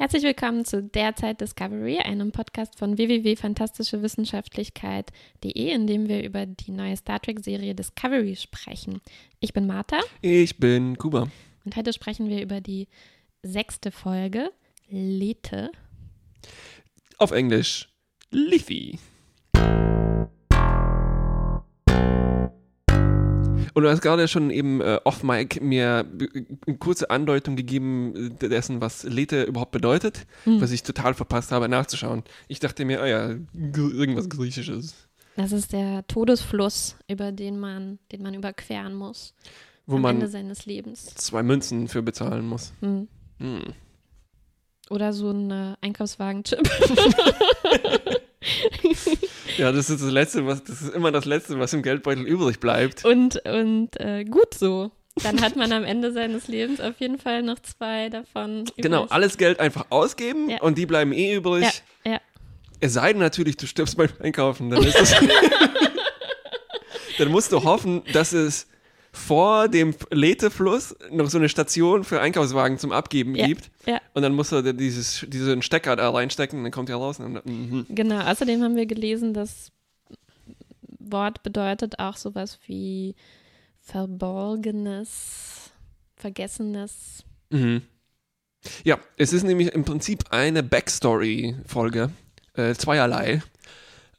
Herzlich willkommen zu Derzeit Discovery, einem Podcast von www.fantastischewissenschaftlichkeit.de, in dem wir über die neue Star Trek-Serie Discovery sprechen. Ich bin Martha. Ich bin Kuba. Und heute sprechen wir über die sechste Folge, Lethe. Auf Englisch, Liffy. Und du hast gerade schon eben äh, off-Mic mir eine kurze Andeutung gegeben äh, dessen, was Lethe überhaupt bedeutet, hm. was ich total verpasst habe nachzuschauen. Ich dachte mir, oh ja, irgendwas Griechisches. Das ist der Todesfluss, über den man, den man überqueren muss. Wo am man Ende seines Lebens. Zwei Münzen für bezahlen muss. Hm. Hm. Oder so ein äh, Einkaufswagen-Chip. Ja, das ist das Letzte, was, das ist immer das Letzte, was im Geldbeutel übrig bleibt. Und, und äh, gut so. Dann hat man am Ende seines Lebens auf jeden Fall noch zwei davon. Übrig. Genau, alles Geld einfach ausgeben ja. und die bleiben eh übrig. Ja, ja. Es sei denn natürlich, du stirbst beim Einkaufen, dann ist das. dann musst du hoffen, dass es vor dem Letefluss noch so eine Station für Einkaufswagen zum Abgeben ja, gibt. Ja. Und dann musst du dieses, diesen Stecker da reinstecken, dann kommt er raus. Und, mhm. Genau, außerdem haben wir gelesen, das Wort bedeutet auch sowas wie Verborgenes, Vergessenes. Mhm. Ja, es ist nämlich im Prinzip eine Backstory-Folge, äh, zweierlei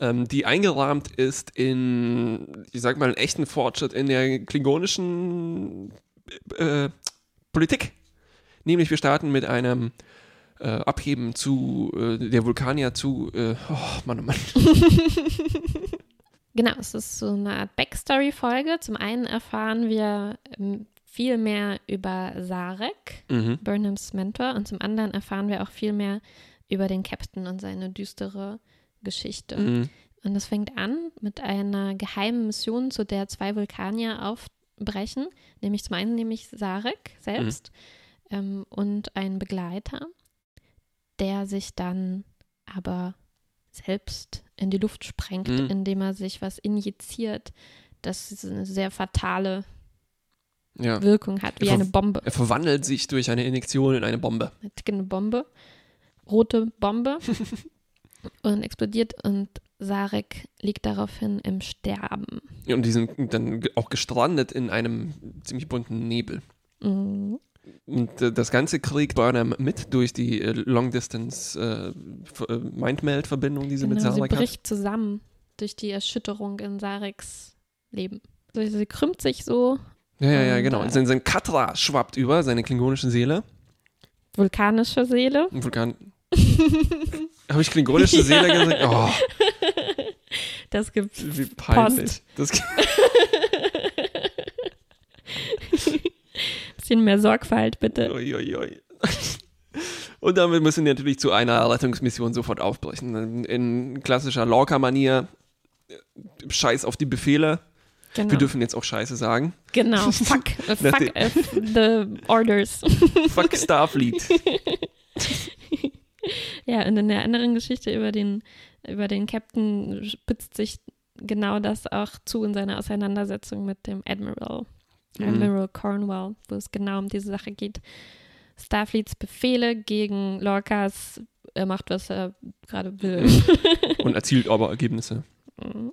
ähm, die eingerahmt ist in, ich sag mal, einen echten Fortschritt in der klingonischen äh, Politik. Nämlich wir starten mit einem äh, Abheben zu äh, der Vulkanier zu, äh, oh Mann, oh Mann. genau, es ist so eine Art Backstory-Folge. Zum einen erfahren wir ähm, viel mehr über Sarek, mhm. Burnhams Mentor, und zum anderen erfahren wir auch viel mehr über den Captain und seine düstere Geschichte. Mhm. Und das fängt an mit einer geheimen Mission, zu der zwei Vulkanier aufbrechen, nämlich zum einen nämlich Sarek selbst mhm. ähm, und ein Begleiter, der sich dann aber selbst in die Luft sprengt, mhm. indem er sich was injiziert, das eine sehr fatale ja. Wirkung hat, wie eine Bombe. Er verwandelt sich durch eine Injektion in eine Bombe. Eine Bombe. Rote Bombe. und explodiert und Sarek liegt daraufhin im Sterben. Ja, und die sind dann auch gestrandet in einem ziemlich bunten Nebel. Mhm. Und äh, das Ganze kriegt Burnham mit durch die äh, Long-Distance äh, äh Mind-Meld-Verbindung, die sie genau, mit Sarek sie bricht hat. zusammen durch die Erschütterung in Sareks Leben. Also sie krümmt sich so. Ja, ja, ja, genau. Und sein, sein Katra schwappt über, seine klingonische Seele. Vulkanische Seele. Vulkan Habe ich klingonische Seele ja. gesagt? Oh. Das gibt's. Wie peinlich. Das Bisschen mehr Sorgfalt, bitte. Ui, ui, ui. Und damit müssen wir natürlich zu einer Rettungsmission sofort aufbrechen. In klassischer Lorca-Manier, Scheiß auf die Befehle. Genau. Wir dürfen jetzt auch Scheiße sagen. Genau, fuck, fuck the orders. fuck Starfleet. Ja, und in der anderen Geschichte über den, über den Captain spitzt sich genau das auch zu in seiner Auseinandersetzung mit dem Admiral, mhm. Admiral Cornwall, wo es genau um diese Sache geht. Starfleets Befehle gegen Lorcas, er macht, was er gerade will. Und erzielt aber Ergebnisse. Mhm.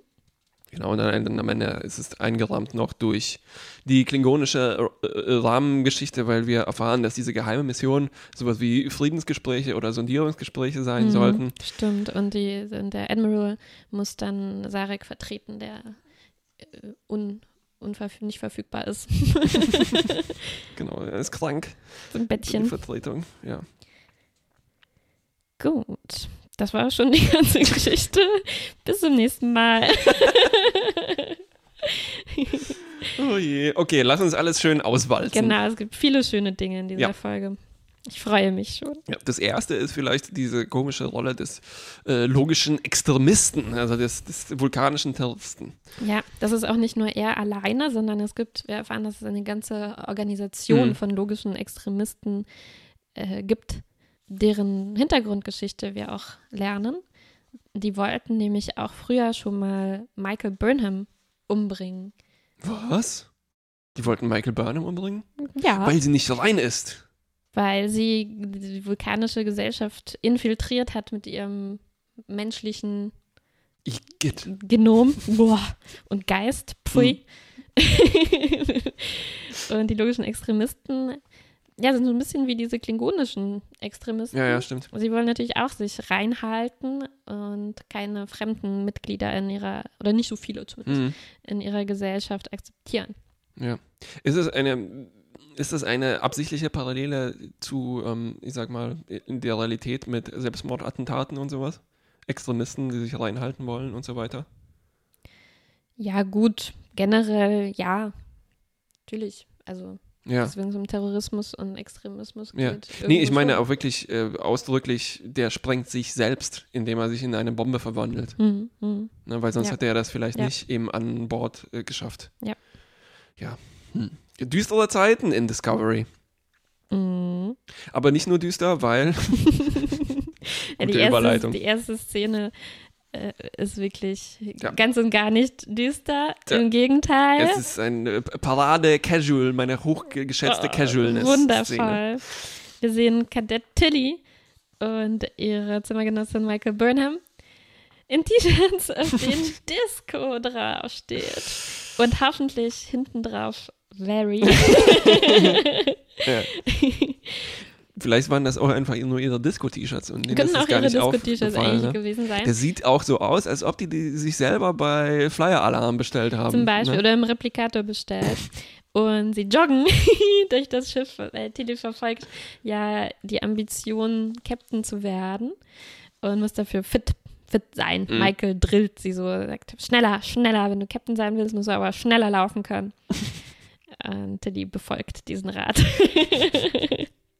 Genau, und dann, am Ende ist es eingerahmt noch durch die klingonische äh, äh, Rahmengeschichte, weil wir erfahren, dass diese geheime Mission sowas wie Friedensgespräche oder Sondierungsgespräche sein mhm, sollten. Stimmt, und, die, und der Admiral muss dann Sarek vertreten, der äh, un, unverf nicht verfügbar ist. genau, er ist krank. So ein Bettchen. Die Vertretung, ja. Gut. Das war schon die ganze Geschichte. Bis zum nächsten Mal. oh je. Okay, lass uns alles schön auswalzen. Genau, es gibt viele schöne Dinge in dieser ja. Folge. Ich freue mich schon. Ja, das erste ist vielleicht diese komische Rolle des äh, logischen Extremisten, also des, des, vulkanischen Terroristen. Ja, das ist auch nicht nur er alleine, sondern es gibt, wir erfahren, dass es eine ganze Organisation mhm. von logischen Extremisten äh, gibt, deren Hintergrundgeschichte wir auch lernen. Die wollten nämlich auch früher schon mal Michael Burnham umbringen. Was? Die wollten Michael Burnham umbringen? Ja. Weil sie nicht rein ist. weil sie die vulkanische Gesellschaft infiltriert hat mit ihrem menschlichen Igitt. Genom boah, und Geist. Pfui. und die logischen Extremisten ja, sind so ein bisschen wie diese klingonischen Extremisten. Ja, ja, stimmt. Sie wollen natürlich auch sich reinhalten und keine fremden Mitglieder in ihrer, oder nicht so viele zumindest, Mhm. in ihrer Gesellschaft akzeptieren. Ja. Ist es eine, ist das eine absichtliche Parallele zu, ähm, ich sag mal, in der Realität mit Selbstmordattentaten und sowas? Extremisten, die sich reinhalten wollen und so weiter? Ja, gut, generell ja, natürlich. Also, Ja. dass wenn es um Terrorismus und Extremismus Ja. geht. Nee, ich meine auch wirklich äh, ausdrücklich, der sprengt sich selbst, indem er sich in eine Bombe verwandelt. Hm, hm. Ne, weil sonst Ja. hätte er das vielleicht Ja. nicht eben an Bord äh, geschafft. Ja. Ja. Hm. Düstere Zeiten in Discovery. Mhm. Aber nicht nur düster, weil. Ja, die, Gute erste, Überleitung. die erste Szene äh, ist wirklich Ja. ganz und gar nicht düster. Ja. Im Gegenteil. Es ist ein äh, Parade-Casual, meine hochgeschätzte Oh, Casualness. Wundervoll. Wir sehen Kadett Tilly und ihre Zimmergenossin Michael Burnham in T-Shirts, auf denen Disco draufsteht. Und hoffentlich hinten drauf Larry. Ja. Vielleicht waren das auch einfach nur ihre Disco-T-Shirts und denen ist Können das auch gar ihre nicht Disco-T-Shirts eigentlich ne? gewesen sein. Der sieht auch so aus, als ob die, die sich selber bei Flyer Alarm bestellt haben. Zum Beispiel Ne? oder im Replikator bestellt. Und sie joggen durch das Schiff. Äh, Tilly verfolgt ja die Ambition, Captain zu werden und muss dafür fit, fit sein. Mhm. Michael drillt sie so, sagt, schneller, schneller, wenn du Captain sein willst, musst du aber schneller laufen können. und Tilly befolgt diesen Rat.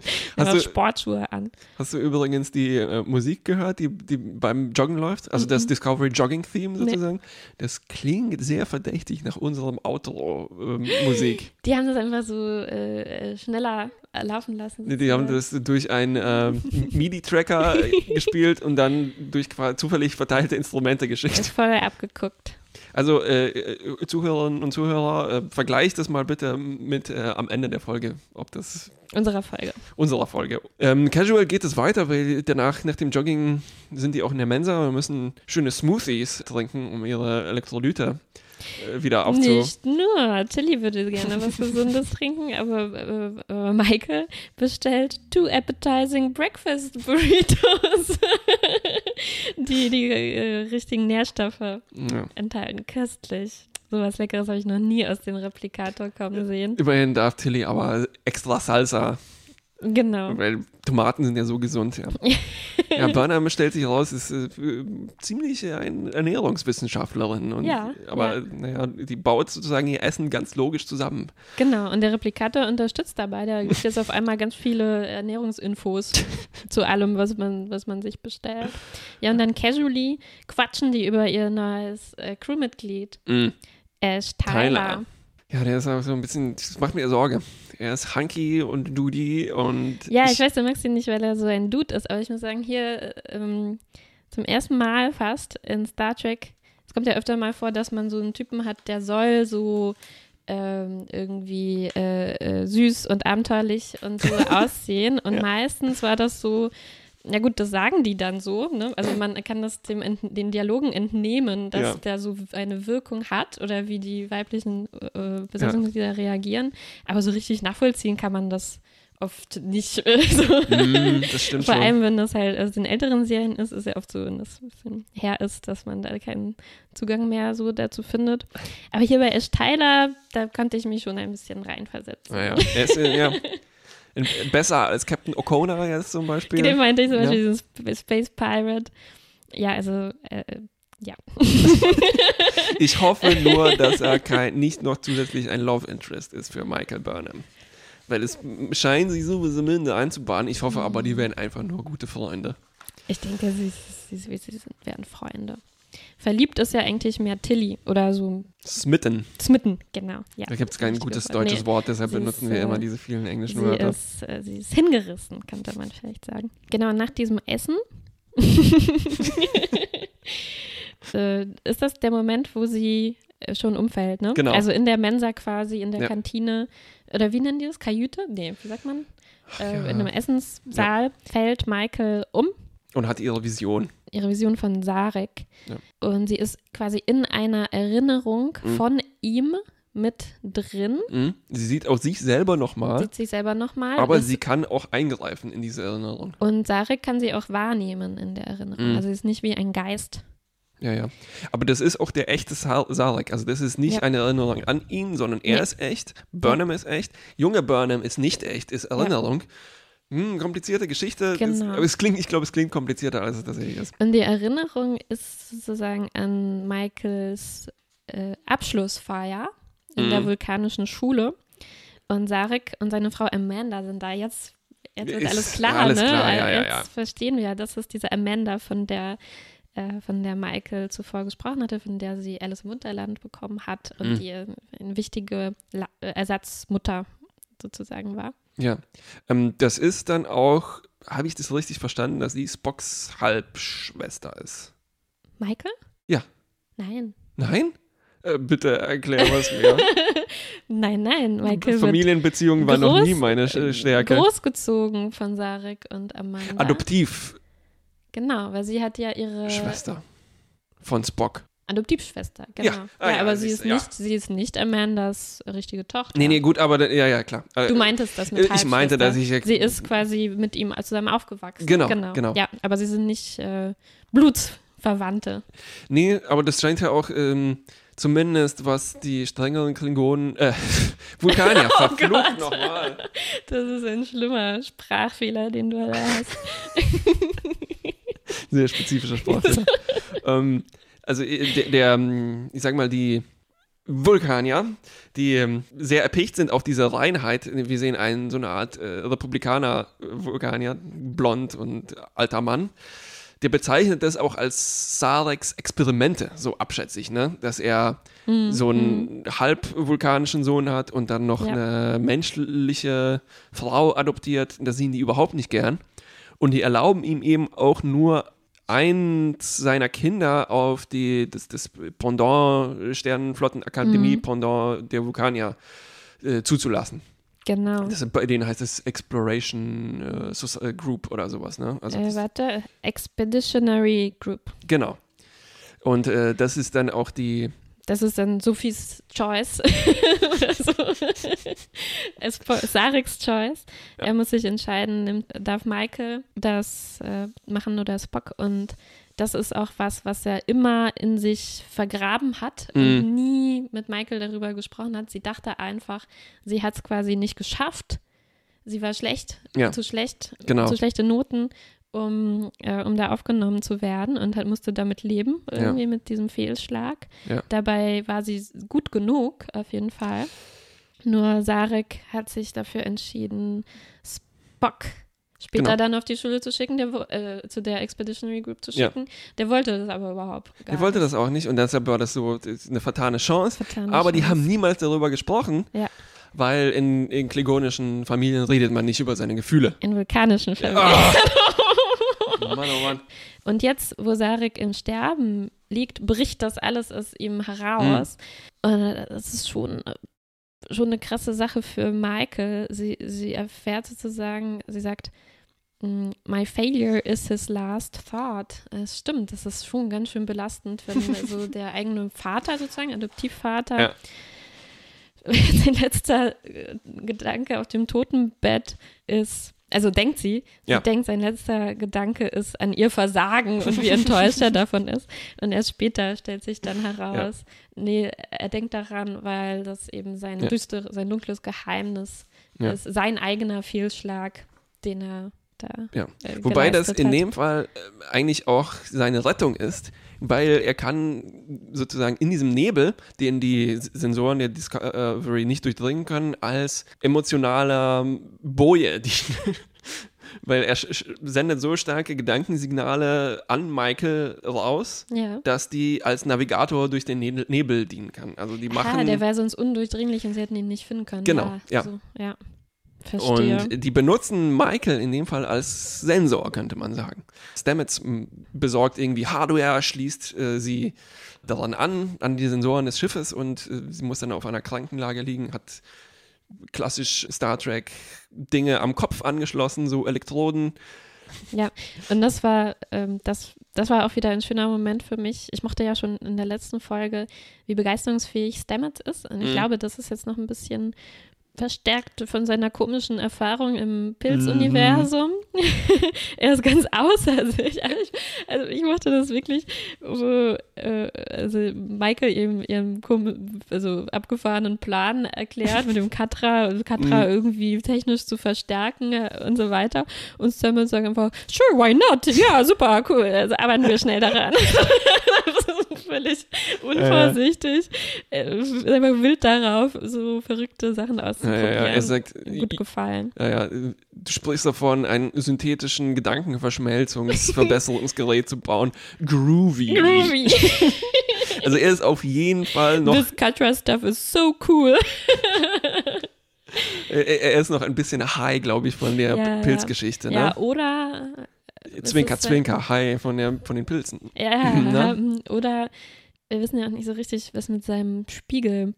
Hast du- Sportschuhe an. Hast du übrigens die äh, Musik gehört, die, die beim Joggen läuft? Also das Mhm. Discovery Jogging Theme Nee. sozusagen? Das klingt sehr verdächtig nach unserem Outro-Musik. Die haben das einfach so äh, äh, schneller äh, laufen lassen. die, die haben das durch einen ähm, MIDI-Tracker äh, gespielt und dann durch zufällig verteilte Instrumente ist geschickt. voll abgeguckt. Also äh, äh, Zuhörerinnen und Zuhörer, äh, vergleicht das mal bitte mit äh, am Ende der Folge, ob das Unserer Folge. unserer Folge. Ähm, casual geht es weiter, weil danach, nach dem Jogging, sind die auch in der Mensa und müssen schöne Smoothies trinken, um ihre Elektrolyte äh, wieder aufzu... Nicht nur. Tilly würde gerne was Gesundes trinken, aber äh, äh, Michael bestellt two appetizing breakfast burritos, die die äh, richtigen Nährstoffe Ja. enthalten. Köstlich. Sowas Leckeres habe ich noch nie aus dem Replikator kommen sehen. Immerhin darf Tilly aber extra Salsa, Genau. weil Tomaten sind ja so gesund, ja. ja, Burnham stellt sich raus, ist äh, ziemlich eine Ernährungswissenschaftlerin. Und, Ja, Aber ja. naja, die baut sozusagen ihr Essen ganz logisch zusammen. Genau. Und der Replikator unterstützt dabei. Der gibt jetzt auf einmal ganz viele Ernährungsinfos zu allem, was man, was man sich bestellt. Ja, und dann casually quatschen die über ihr neues äh, Crewmitglied. Mm. Ash Tyler. Tyler. Ja, der ist auch so ein bisschen, das macht mir Sorge. Er ist hunky und duty und Ja, ich weiß, du magst ihn nicht, weil er so ein Dude ist, aber ich muss sagen, hier äh, ähm, zum ersten Mal fast in Star Trek, es kommt ja öfter mal vor, dass man so einen Typen hat, der soll so ähm, irgendwie äh, äh, süß und abenteuerlich und so aussehen. Und Ja. meistens war das so, ja gut, das sagen die dann so, ne? Also man kann das dem den Dialogen entnehmen, dass Ja. der so eine Wirkung hat oder wie die weiblichen äh, Besatzungsmitglieder reagieren. Aber so richtig nachvollziehen kann man das oft nicht. äh, so. Mm, das stimmt Vor schon. allem, wenn das halt aus den älteren Serien ist, ist ja oft so, wenn das ein bisschen her ist, dass man da keinen Zugang mehr so dazu findet. Aber hier bei Ash Tyler, da konnte ich mich schon ein bisschen reinversetzen. Naja, äh, ja, in, besser als Captain O'Connor jetzt zum Beispiel. Den meinte ich zum Ja. Beispiel diesen Sp- Space Pirate. Ja, also, äh, ja. Ich hoffe nur, dass er kein, nicht noch zusätzlich ein Love Interest ist für Michael Burnham. Weil es scheinen sich sowieso minder einzubahnen. Ich hoffe aber, die werden einfach nur gute Freunde. Ich denke, sie, sie, sie, sie werden Freunde. Verliebt ist ja eigentlich mehr Tilly oder so Smitten. Smitten, genau. Ja, Da gibt es kein gutes deutsches Nee, Wort, deshalb benutzen ist, wir äh, immer diese vielen englischen Sie Wörter. ist, äh, sie ist hingerissen, könnte man vielleicht sagen. Genau, nach diesem Essen äh, ist das der Moment, wo sie äh, schon umfällt, ne? Genau. Also in der Mensa quasi, in der Ja. Kantine. Oder wie nennen die das? Kajüte? Nee, wie sagt man? äh, ja. in einem Essenssaal, ja. fällt Michael um. Und hat ihre Vision. Ihre Vision von Sarek. Ja. Und sie ist quasi in einer Erinnerung mhm. von ihm mit drin. Mhm. Sie sieht auch sich selber nochmal. Sieht sich selber nochmal. Aber sie kann auch eingreifen in diese Erinnerung. Und Sarek kann sie auch wahrnehmen in der Erinnerung. Mhm. Also sie ist nicht wie ein Geist. Ja, ja. Aber das ist auch der echte Sarek. Also das ist nicht ja. eine Erinnerung an ihn, sondern er nee. ist echt. Burnham ja. ist echt. Junge Burnham ist nicht echt, ist Erinnerung. Ja. Hm, komplizierte Geschichte. Genau. Das, aber es klingt, ich glaube, es klingt komplizierter, als es tatsächlich ist. Und die Erinnerung ist sozusagen an Michaels äh, Abschlussfeier in mhm. der vulkanischen Schule. Und Sarek und seine Frau Amanda sind da jetzt. Jetzt wird alles klar, alles ne? Klar, ja, jetzt ja, verstehen wir, das ist diese Amanda, von der äh, von der Michael zuvor gesprochen hatte, von der sie Alice im Wunderland bekommen hat und mhm. die eine wichtige La äh, Ersatzmutter sozusagen war. Ja, ähm, das ist dann auch, habe ich das richtig verstanden, dass sie Spocks Halbschwester ist? Michael? Ja. Nein. Nein? Äh, bitte erklär was mir. nein, nein, Michael Familienbeziehungen waren noch nie meine Stärke. Großgezogen von Sarek und Amanda. Adoptiv. Genau, weil sie hat ja ihre Schwester von Spock. Adoptivschwester, genau. Ja, ah, ja aber sie ist, ja. nicht, sie ist nicht Amandas richtige Tochter. Nee, nee, gut, aber ja, ja, klar. Du meintest das mit Ich meinte, dass ich. Sie ist quasi mit ihm zusammen aufgewachsen. Genau, genau. genau. Ja, aber sie sind nicht äh, Blutsverwandte. Nee, aber das scheint ja auch. Ähm, Zumindest was die strengeren Klingonen, äh, Vulkanier, oh verflucht nochmal. Das ist ein schlimmer Sprachfehler, den du da hast. Sehr spezifischer Sprachfehler. ähm, also äh, der, der, ähm, ich sag mal, die Vulkanier, die ähm, sehr erpicht sind auf diese Reinheit. Wir sehen einen, so eine Art äh, Republikaner-Vulkanier, blond und alter Mann der bezeichnet das auch als Sareks Experimente, so abschätzig, ne? Dass er mhm. so einen halb vulkanischen Sohn hat und dann noch ja. eine menschliche Frau adoptiert. Das sehen die überhaupt nicht gern. Und die erlauben ihm eben auch nur eins seiner Kinder auf die, das, das Pendant Sternenflottenakademie, mhm. Pendant der Vulkanier äh, zuzulassen. Genau. Das, bei denen heißt es Exploration äh, Group oder sowas, ne? Also äh, warte, Expeditionary Group. Genau. Und äh, das ist dann auch die. Das ist dann Sophies Choice. oder so. Sareks Choice. Ja. Er muss sich entscheiden, nimmt, darf Michael das äh, machen oder Spock und das ist auch was, was er immer in sich vergraben hat mhm. und nie mit Michael darüber gesprochen hat. Sie dachte einfach, sie hat es quasi nicht geschafft. Sie war schlecht, ja. zu schlecht, genau. zu schlechte Noten, um, äh, um da aufgenommen zu werden und halt musste damit leben, irgendwie ja. mit diesem Fehlschlag. Ja. Dabei war sie gut genug, auf jeden Fall. Nur Sarek hat sich dafür entschieden, Spock später genau. dann auf die Schule zu schicken, der, äh, zu der Expeditionary Group zu schicken. Ja. Der wollte das aber überhaupt gar Der wollte das auch nicht und deshalb war das so eine vertane Chance. Vertane aber Chance. die haben niemals darüber gesprochen. Ja. Weil in, in klingonischen Familien redet man nicht über seine Gefühle. In vulkanischen Familien. Oh. Mann, oh Mann. Und jetzt, wo Sarek im Sterben liegt, bricht das alles aus ihm heraus. Mhm. Und das ist schon schon eine krasse Sache für Michael. Sie, sie erfährt sozusagen, sie sagt, mm, My failure is his last thought. Es stimmt, das ist schon ganz schön belastend, wenn so der eigene Vater sozusagen, Adoptivvater, ja. sein letzter äh, Gedanke auf dem Totenbett ist, also denkt sie, sie ja. denkt, sein letzter Gedanke ist an ihr Versagen und wie enttäuscht er davon ist. Und erst später stellt sich dann heraus, ja. nee, er denkt daran, weil das eben sein, ja. düster, sein dunkles Geheimnis ist, sein eigener Fehlschlag, den er da. Ja. Äh, Wobei das in hat. dem Fall äh, eigentlich auch seine Rettung ist, weil er kann sozusagen in diesem Nebel, den die Sensoren der Discovery nicht durchdringen können, als emotionaler Boje, die, weil er sendet so starke Gedankensignale an Michael raus, ja. dass die als Navigator durch den Nebel dienen kann. Also die machen. Ah, der wäre sonst undurchdringlich und sie hätten ihn nicht finden können. Genau, ja. Also, ja. Verstehe. Und die benutzen Michael in dem Fall als Sensor, könnte man sagen. Stamets besorgt irgendwie Hardware, schließt äh, sie daran an, an die Sensoren des Schiffes und äh, sie muss dann auf einer Krankenlage liegen, hat klassisch Star Trek Dinge am Kopf angeschlossen, so Elektroden. Ja, und das war, ähm, das, das war auch wieder ein schöner Moment für mich. Ich mochte ja schon in der letzten Folge, wie begeisterungsfähig Stamets ist. Und ich mhm. glaube, das ist jetzt noch ein bisschen verstärkt von seiner komischen Erfahrung im Pilzuniversum. Mhm. er ist ganz außer sich. Also ich, also ich mochte das wirklich, wo äh, also Michael ihm ihren also abgefahrenen Plan erklärt, mit dem Katra, also Katra mhm. irgendwie technisch zu verstärken äh, und so weiter. Und Samuel sagt einfach, sure, why not? Ja, super, cool. Also arbeiten wir schnell daran. völlig unvorsichtig. Äh. Einfach wild darauf, so verrückte Sachen auszuprobieren. Ja, ja, er sagt, gut gefallen. Ja, ja, du sprichst davon, einen synthetischen Gedankenverschmelzungsverbesserungsgerät zu bauen. Groovy. Groovy. also er ist auf jeden Fall noch. This Catra stuff is so cool. er, ist noch ein bisschen high, glaube ich, von der ja, Pilzgeschichte. Ne? Ja, oder Zwinker, Zwinker, Hai von, der, von den Pilzen. Ja, ne? Ähm, oder wir wissen ja auch nicht so richtig, was mit seinem Spiegelbild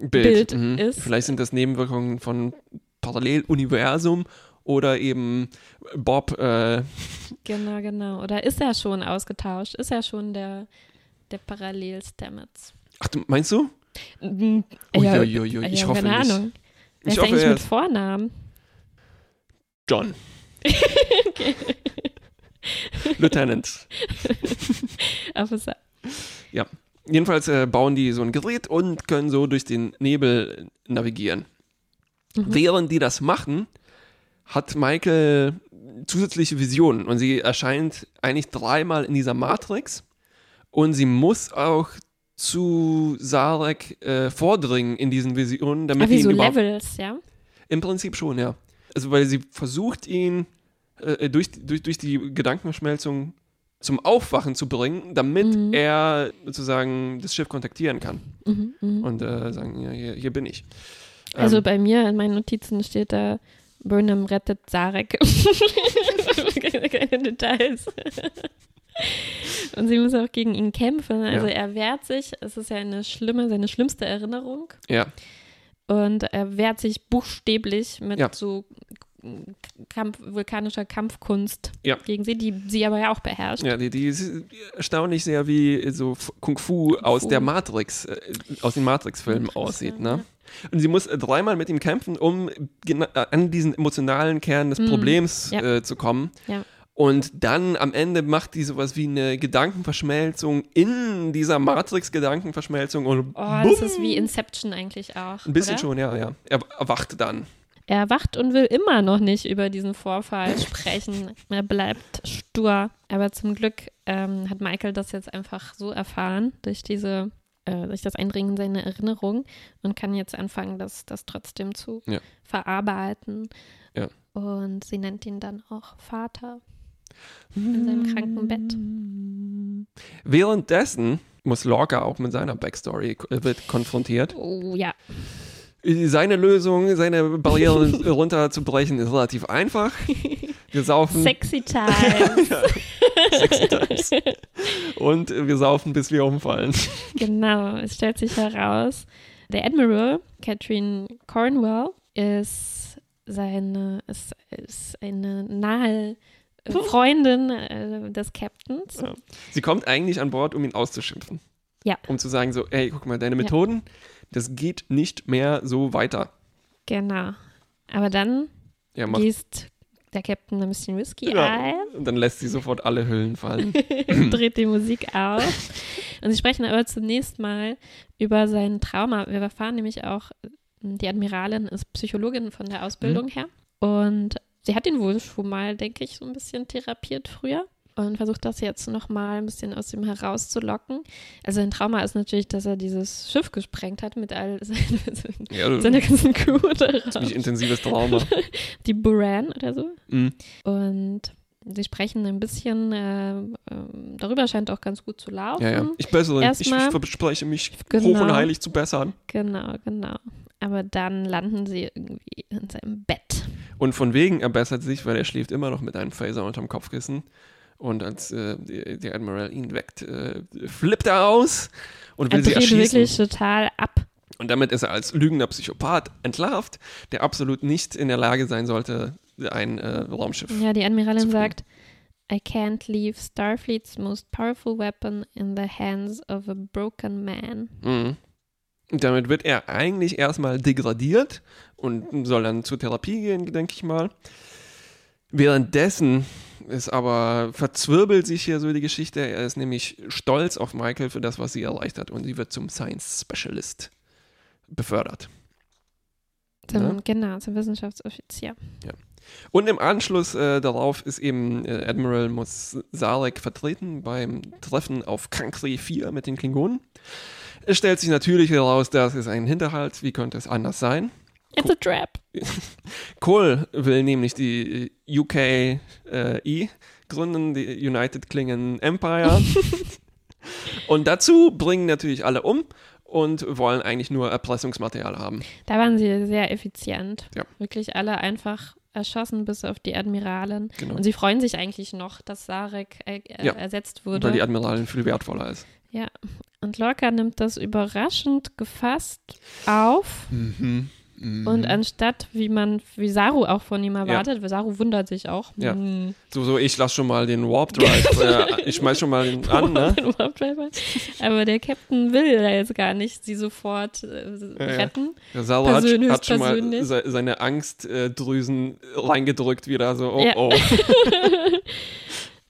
Bild, mhm. ist. Vielleicht sind das Nebenwirkungen von Paralleluniversum oder eben Bob. Äh genau, genau. Oder ist er schon ausgetauscht? Ist er schon der, der Parallel-Stamets? Ach, du, meinst du? Mhm. Ja, ich ja, hoffe keine nicht. Ahnung. Wer ist eigentlich mit Vornamen? John. okay. Lieutenant. Officer. Ja. Jedenfalls äh, bauen die so ein Gerät und können so durch den Nebel navigieren. Mhm. Während die das machen, hat Michael zusätzliche Visionen und sie erscheint eigentlich dreimal in dieser Matrix und sie muss auch zu Sarek äh, vordringen in diesen Visionen, damit ah, wie so Levels, ja? Im Prinzip schon, ja. Also weil sie versucht ihn äh, durch, durch, durch die Gedankenverschmelzung zum Aufwachen zu bringen, damit mhm. er sozusagen das Schiff kontaktieren kann mhm, mh. und äh, sagen, ja, hier, hier, bin ich. Also ähm, bei mir in meinen Notizen steht da, Burnham rettet Sarek. keine, keine Details. und sie muss auch gegen ihn kämpfen. Also ja. er wehrt sich. Es ist ja eine schlimme, seine schlimmste Erinnerung. Ja. Und er wehrt sich buchstäblich mit ja. so Kampf, vulkanischer Kampfkunst ja. gegen sie, die sie aber ja auch beherrscht. Ja, die, die ist erstaunlich sehr wie so Kung Fu, Kung aus der Matrix, äh, aus den Matrix-Filmen aussieht, ne? Und sie muss äh, dreimal mit ihm kämpfen, um äh, an diesen emotionalen Kern des mhm. Problems ja. äh, zu kommen. Ja. Und dann am Ende macht die sowas wie eine Gedankenverschmelzung in dieser Matrix-Gedankenverschmelzung. Und oh, das ist wie Inception eigentlich auch. Ein bisschen oder? schon, ja, ja. Er erwacht dann. Er erwacht und will immer noch nicht über diesen Vorfall sprechen. Er bleibt stur. Aber zum Glück ähm, hat Michael das jetzt einfach so erfahren durch diese, äh, durch das Eindringen seiner Erinnerung und kann jetzt anfangen, das, das trotzdem zu ja. verarbeiten. Ja. Und sie nennt ihn dann auch Vater in seinem kranken Bett. Währenddessen muss Lorca auch mit seiner Backstory äh, wird konfrontiert. Oh ja. Seine Lösung, seine Barrieren runterzubrechen, ist relativ einfach. Wir saufen. Sexy Times. ja, sexy Times. Und wir saufen, bis wir umfallen. Genau, es stellt sich heraus, der Admiral, Catherine Cornwell, ist seine, ist, ist eine nahe Freundin äh, des Captains. Ja. Sie kommt eigentlich an Bord, um ihn auszuschimpfen. Ja. Um zu sagen, so, ey, guck mal, deine Methoden, ja das geht nicht mehr so weiter. Genau. Aber dann ja, gießt der Captain ein bisschen Whisky ja. ein. Und dann lässt sie sofort alle Hüllen fallen. Dreht die Musik auf. Und sie sprechen aber zunächst mal über sein Trauma. Wir erfahren nämlich auch, die Admiralin ist Psychologin von der Ausbildung mhm. her. Und sie hat ihn wohl schon mal, denke ich, so ein bisschen therapiert früher und versucht das jetzt nochmal ein bisschen aus ihm herauszulocken. Also ein Trauma ist natürlich, dass er dieses Schiff gesprengt hat mit all seinen, ja, seiner ganzen Crew. Ziemlich intensives Trauma. Die Buran oder so. Mhm. Und sie sprechen ein bisschen äh, ähm, darüber, scheint auch ganz gut zu laufen. Ja, ja. Ich bessere, Erstmal, ich verspreche mich genau, hoch und heilig zu bessern. Genau, genau. Aber dann landen sie irgendwie in seinem Bett. Und von wegen er bessert sich, weil er schläft immer noch mit einem Phaser unterm Kopfkissen. Und als äh, der Admiral ihn weckt, äh, flippt er aus und will er sie erschießen. wirklich total ab. Und damit ist er als lügender Psychopath entlarvt, der absolut nicht in der Lage sein sollte, ein äh, Raumschiff. Ja, die Admiralin sagt, I can't leave Starfleet's most powerful weapon in the hands of a broken man. Mhm. Damit wird er eigentlich erstmal degradiert und soll dann zur Therapie gehen, denke ich mal. Währenddessen ist aber verzwirbelt sich hier so die Geschichte. Er ist nämlich stolz auf Michael für das, was sie erreicht hat und sie wird zum Science Specialist befördert. Zum, ja? Genau, zum Wissenschaftsoffizier. Ja. Und im Anschluss äh, darauf ist eben äh, Admiral Mosarek vertreten beim Treffen auf Kankri 4 mit den Klingonen. Es stellt sich natürlich heraus, das ist ein Hinterhalt. Wie könnte es anders sein? It's a trap. Cole will nämlich die UKE äh, gründen, die United Klingon Empire. und dazu bringen natürlich alle um und wollen eigentlich nur Erpressungsmaterial haben. Da waren sie sehr effizient. Ja. Wirklich alle einfach erschossen, bis auf die Admiralin. Genau. Und sie freuen sich eigentlich noch, dass Sarek äh, Ja. ersetzt wurde. Weil die Admiralin viel wertvoller ist. ja. Und Lorca nimmt das überraschend gefasst auf. Mhm. Und anstatt, wie man, wie Saru auch von ihm erwartet, weil Saru wundert sich auch. Ja. hm, So, so, ich lass schon mal den Warp Drive. äh, ich schmeiß schon mal den an, ne? den Warp Driver. Aber der Captain will da jetzt gar nicht sie sofort äh, ja. retten. Der Sarah hat, Persönlich, hat schon mal se seine Angstdrüsen reingedrückt wieder. So, oh, Ja. oh.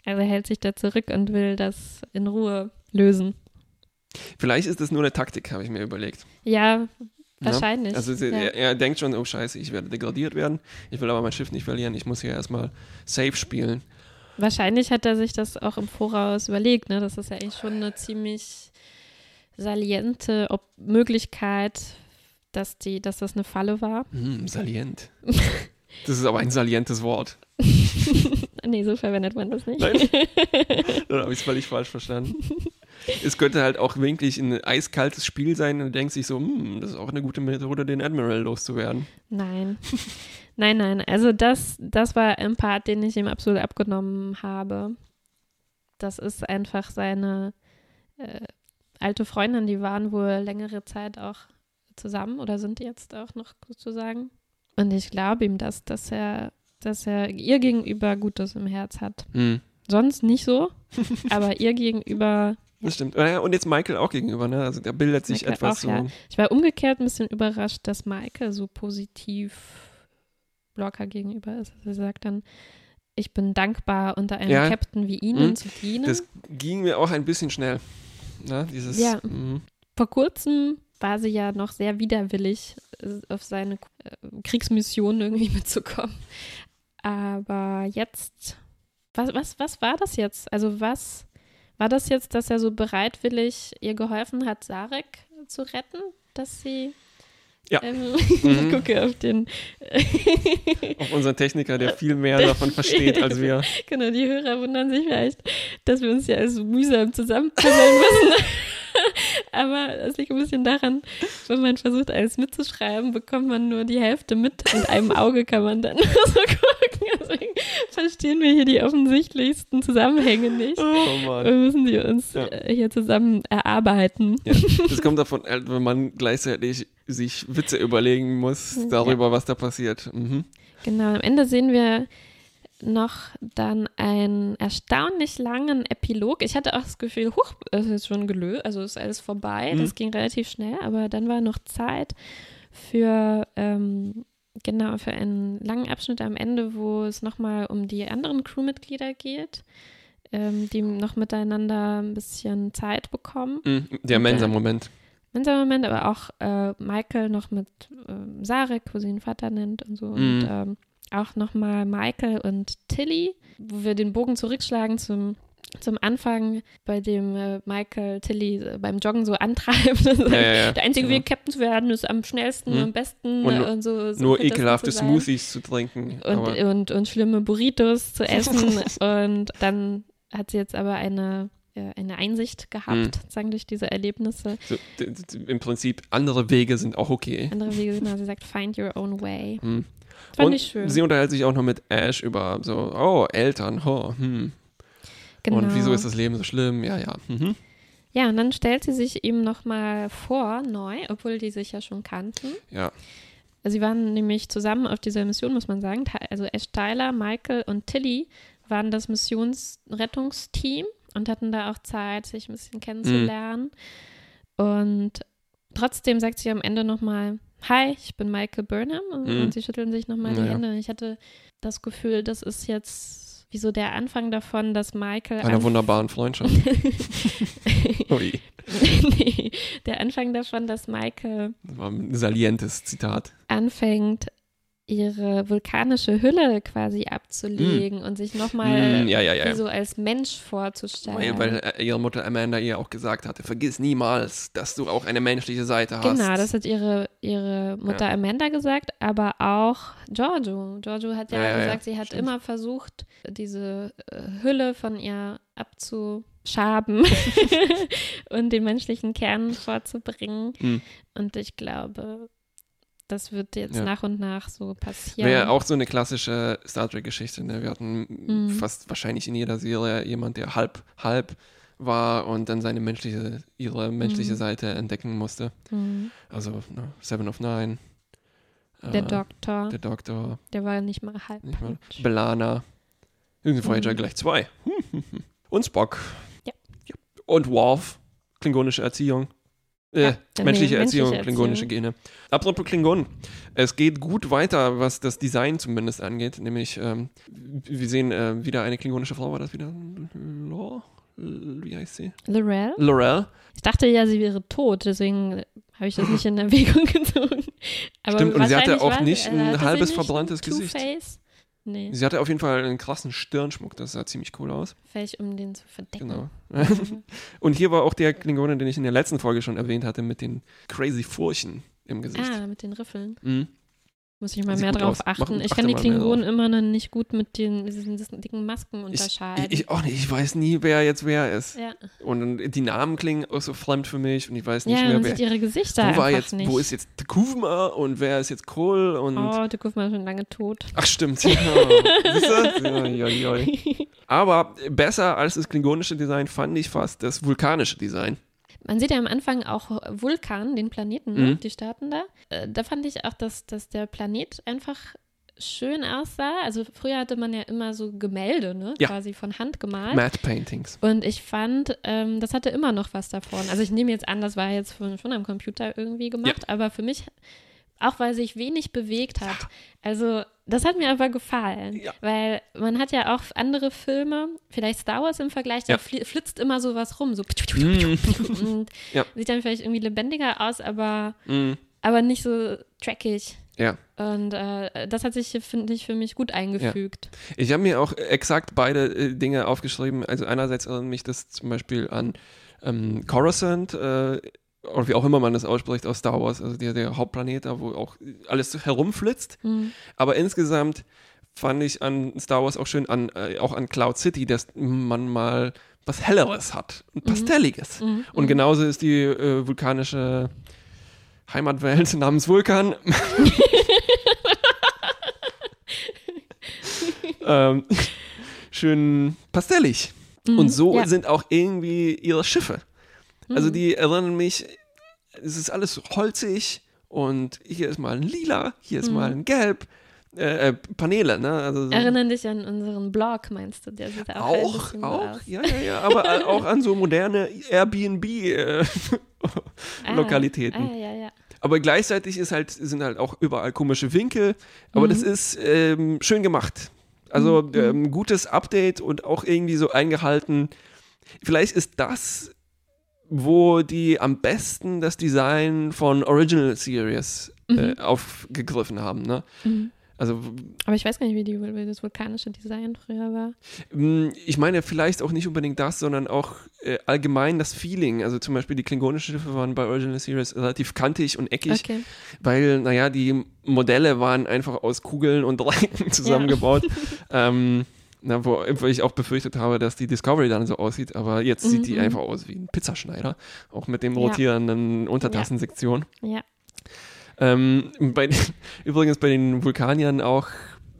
Also hält sich da zurück und will das in Ruhe lösen. Vielleicht ist das nur eine Taktik, habe ich mir überlegt. Ja, wahrscheinlich. Also sie, ja. er, er denkt schon, oh scheiße, ich werde degradiert werden. Ich will aber mein Schiff nicht verlieren. Ich muss hier erstmal safe spielen. Wahrscheinlich hat er sich das auch im Voraus überlegt. Ne? Das ist ja eigentlich schon eine ziemlich saliente Ob Möglichkeit, dass, die, dass das eine Falle war. Hm, salient. Das ist aber ein salientes Wort. nee, so verwendet man das nicht. Nein. Dann habe ich es völlig falsch verstanden. Es könnte halt auch wirklich ein eiskaltes Spiel sein und du denkst sich so, hm, das ist auch eine gute Methode, den Admiral loszuwerden. Nein. Nein, nein. Also das, das war ein Part, den ich ihm absolut abgenommen habe. Das ist einfach seine äh, alte Freundin, die waren wohl längere Zeit auch zusammen oder sind jetzt auch noch sozusagen. Und ich glaube ihm das, dass er, dass er ihr gegenüber Gutes im Herz hat. Hm, Sonst nicht so, aber ihr gegenüber das stimmt. Und jetzt Michael auch gegenüber, ne? Also der bildet sich Michael etwas auch, so. ja. Ich war umgekehrt ein bisschen überrascht, dass Michael so positiv locker gegenüber ist. Also er sagt dann, ich bin dankbar, unter einem Ja. Captain wie Ihnen Mhm. zu dienen. Das ging mir auch ein bisschen schnell. Ne? Dieses, Ja. mhm. Vor kurzem war sie ja noch sehr widerwillig, äh, auf seine äh, Kriegsmission irgendwie mitzukommen. Aber jetzt, was, was, was war das jetzt? Also was war das jetzt, dass er so bereitwillig ihr geholfen hat, Sarek zu retten, dass sie Ja. Ähm, Mhm. Ich gucke auf den. Auf unseren Techniker, der viel mehr davon versteht als wir. genau, die Hörer wundern sich vielleicht, dass wir uns ja so mühsam zusammenpuzzeln müssen. Aber es liegt ein bisschen daran, wenn man versucht, alles mitzuschreiben, bekommt man nur die Hälfte mit. Mit einem Auge kann man dann so gucken. Verstehen wir hier die offensichtlichsten Zusammenhänge nicht. Oh Mann. Wir müssen die uns Ja. äh, hier zusammen erarbeiten. Ja, das kommt davon, äh, wenn man gleichzeitig sich Witze überlegen muss darüber, was da passiert. Mhm. Genau, am Ende sehen wir noch dann einen erstaunlich langen Epilog. Ich hatte auch das Gefühl, huch, das ist schon gelöst, also ist alles vorbei. Mhm. Das ging relativ schnell, aber dann war noch Zeit für, ähm, genau, für einen langen Abschnitt am Ende, wo es nochmal um die anderen Crewmitglieder geht, ähm, die noch miteinander ein bisschen Zeit bekommen. Mhm. Der Mensa-Moment. Mensa Moment, aber auch äh, Michael noch mit ähm, Sarek, wo sie ihn Vater nennt und so. Und Mhm. ähm, auch nochmal Michael und Tilly, wo wir den Bogen zurückschlagen zum, zum Anfang, bei dem äh, Michael Tilly äh, beim Joggen so antreibt. Ja, ja, ja. Der einzige Genau. Weg, Captain zu werden, ist am schnellsten Mhm. und besten Und äh, nur- und so. so Nur ekelhafte zu. Smoothies zu trinken. Und, und, und schlimme Burritos zu essen. und dann hat sie jetzt aber eine, eine Einsicht gehabt, Mhm. sozusagen durch diese Erlebnisse. so, Im Prinzip, andere Wege sind auch okay. Andere Wege sind, also sie sagt, find your own way. Mhm. Fand Und ich schön. sie unterhält sich auch noch mit Ash über so, oh, Eltern, oh, hm. Genau. Und wieso ist das Leben so schlimm? Ja, ja. Mhm. Ja, und dann stellt sie sich ihm nochmal vor, neu, obwohl die sich ja schon kannten. Ja. Sie waren nämlich zusammen auf dieser Mission, muss man sagen. Also Ash Tyler, Michael und Tilly waren das Missionsrettungsteam und hatten da auch Zeit, sich ein bisschen kennenzulernen. Mhm. Und trotzdem sagt sie am Ende nochmal, hi, ich bin Michael Burnham und, mhm. und sie schütteln sich nochmal die ja. Hände. Ich hatte das Gefühl, das ist jetzt wie so der Anfang davon, dass Michael. Einer wunderbaren Freundschaft. Ui. nee, der Anfang davon, dass Michael. Das war ein salientes Zitat. Anfängt, ihre vulkanische Hülle quasi abzulegen mm. und sich nochmal mm, ja, ja, ja. so als Mensch vorzustellen. Weil, weil, äh, ihre Mutter Amanda ihr auch gesagt hatte, vergiss niemals, dass du auch eine menschliche Seite hast. Genau, das hat ihre, ihre Mutter Amanda gesagt, aber auch Giorgio. Giorgio hat ja, gesagt, sie hat stimmt. immer versucht, diese äh, Hülle von ihr abzuschaben und den menschlichen Kern vorzubringen. Mm. Und ich glaube, das wird jetzt ja. nach und nach so passieren. Wäre auch so eine klassische Star Trek-Geschichte. Ne? Wir hatten mhm. fast wahrscheinlich in jeder Serie jemand, der halb, halb war und dann seine menschliche, ihre menschliche mhm. Seite entdecken musste. Mhm. Also ne, Seven of Nine. Der äh, Doktor. Der Doktor. Der war nicht mal halb. Nicht mal. Belana. Irgendwie Voyager mhm. gleich zwei. Und Spock. Ja. ja. Und Worf. Klingonische Erziehung. Äh, ja, menschliche nee, Erziehung, menschliche klingonische Gene. Apropos Klingonen. Es geht gut weiter, was das Design zumindest angeht. Nämlich, ähm, wir sehen äh, wieder eine klingonische Frau, war das wieder? Lore? Wie heißt sie? Lorel. Lorel. Ich dachte ja, sie wäre tot, deswegen habe ich das nicht in Erwägung gezogen. Aber Stimmt, und sie hatte auch nicht ein halbes verbranntes Gesicht. Two-Face? Nee. Sie hatte auf jeden Fall einen krassen Stirnschmuck, das sah ziemlich cool aus. Vielleicht um den zu verdecken. Genau. Mhm. und hier war auch der Klingone, den ich in der letzten Folge schon erwähnt hatte, mit den crazy Furchen im Gesicht. Ah, mit den Riffeln. Mhm. Muss ich mal Sieht mehr drauf aus. achten. Mach, ich kann die Klingonen immer noch nicht gut mit den, diesen, diesen dicken Masken unterscheiden. Ich, ich, auch nicht. Ich weiß nie, wer jetzt wer ist. Ja. Und die Namen klingen auch so fremd für mich und ich weiß nicht ja, mehr, man wer. Sieht ihre Gesichter wo war jetzt, nicht. Wo ist jetzt Tekuvma und wer ist jetzt Kohl und. Oh, Tekuvma ist schon lange tot. Ach, stimmt. Ja. Aber besser als das klingonische Design fand ich fast das vulkanische Design. Man sieht ja am Anfang auch Vulkan, den Planeten, ne? mhm. die starten da. Äh, da fand ich auch, dass, dass der Planet einfach schön aussah. Also früher hatte man ja immer so Gemälde, ne? Ja. quasi von Hand gemalt. Matte Paintings. Und ich fand, ähm, das hatte immer noch was davon. Also ich nehme jetzt an, das war jetzt von, von am Computer irgendwie gemacht, ja. aber für mich auch weil sich wenig bewegt hat. Ja. Also das hat mir aber gefallen, ja. weil man hat ja auch andere Filme, vielleicht Star Wars im Vergleich, da ja. flitzt immer sowas rum, so mm. und sieht dann vielleicht irgendwie lebendiger aus, aber, mm. aber nicht so trackig. Ja. Und äh, das hat sich, finde ich, für mich gut eingefügt. Ja. Ich habe mir auch exakt beide äh, Dinge aufgeschrieben. Also einerseits erinnert mich das zum Beispiel an ähm, Coruscant, äh, oder wie auch immer man das ausspricht aus Star Wars, also der, der Hauptplanet da, wo auch alles herumflitzt. Mhm. Aber insgesamt fand ich an Star Wars auch schön, an, äh, auch an Cloud City, dass man mal was Helleres hat, ein mhm. Pastelliges. Mhm. Und mhm. genauso ist die äh, vulkanische Heimatwelt namens Vulkan. ähm, schön pastellig. Und mhm. so ja. sind auch irgendwie ihre Schiffe. Also mhm. die erinnern mich, es ist alles holzig und hier ist mal ein Lila, hier ist mhm. mal ein Gelb. Äh, äh, Paneele, ne? Also so Erinnern dich an unseren Blog, meinst du? Der sieht auch Auch, auch ja, ja, ja, aber auch an so moderne Airbnb-Lokalitäten. Äh, ah, ah, ja, ja. Aber gleichzeitig ist halt, sind halt auch überall komische Winkel, aber mhm. das ist ähm, schön gemacht. Also mhm. ähm, gutes Update und auch irgendwie so eingehalten. Vielleicht ist das wo die am besten das Design von Original Series äh, mhm. äh, aufgegriffen haben. Ne? Mhm. Also, Aber ich weiß gar nicht, wie, die, wie, das vulkanische Design früher war. Mm, ich meine vielleicht auch nicht unbedingt das, sondern auch äh, allgemein das Feeling. Also zum Beispiel die klingonischen Schiffe waren bei Original Series relativ kantig und eckig, okay. weil, naja, die Modelle waren einfach aus Kugeln und Dreiecken zusammengebaut. Ja. ähm, na, wo, wo, ich auch befürchtet habe, dass die Discovery dann so aussieht, aber jetzt mhm. sieht die mhm. einfach aus wie ein Pizzaschneider, auch mit dem rotierenden ja. Untertassensektion. Ja. Ähm, bei, übrigens bei den Vulkaniern auch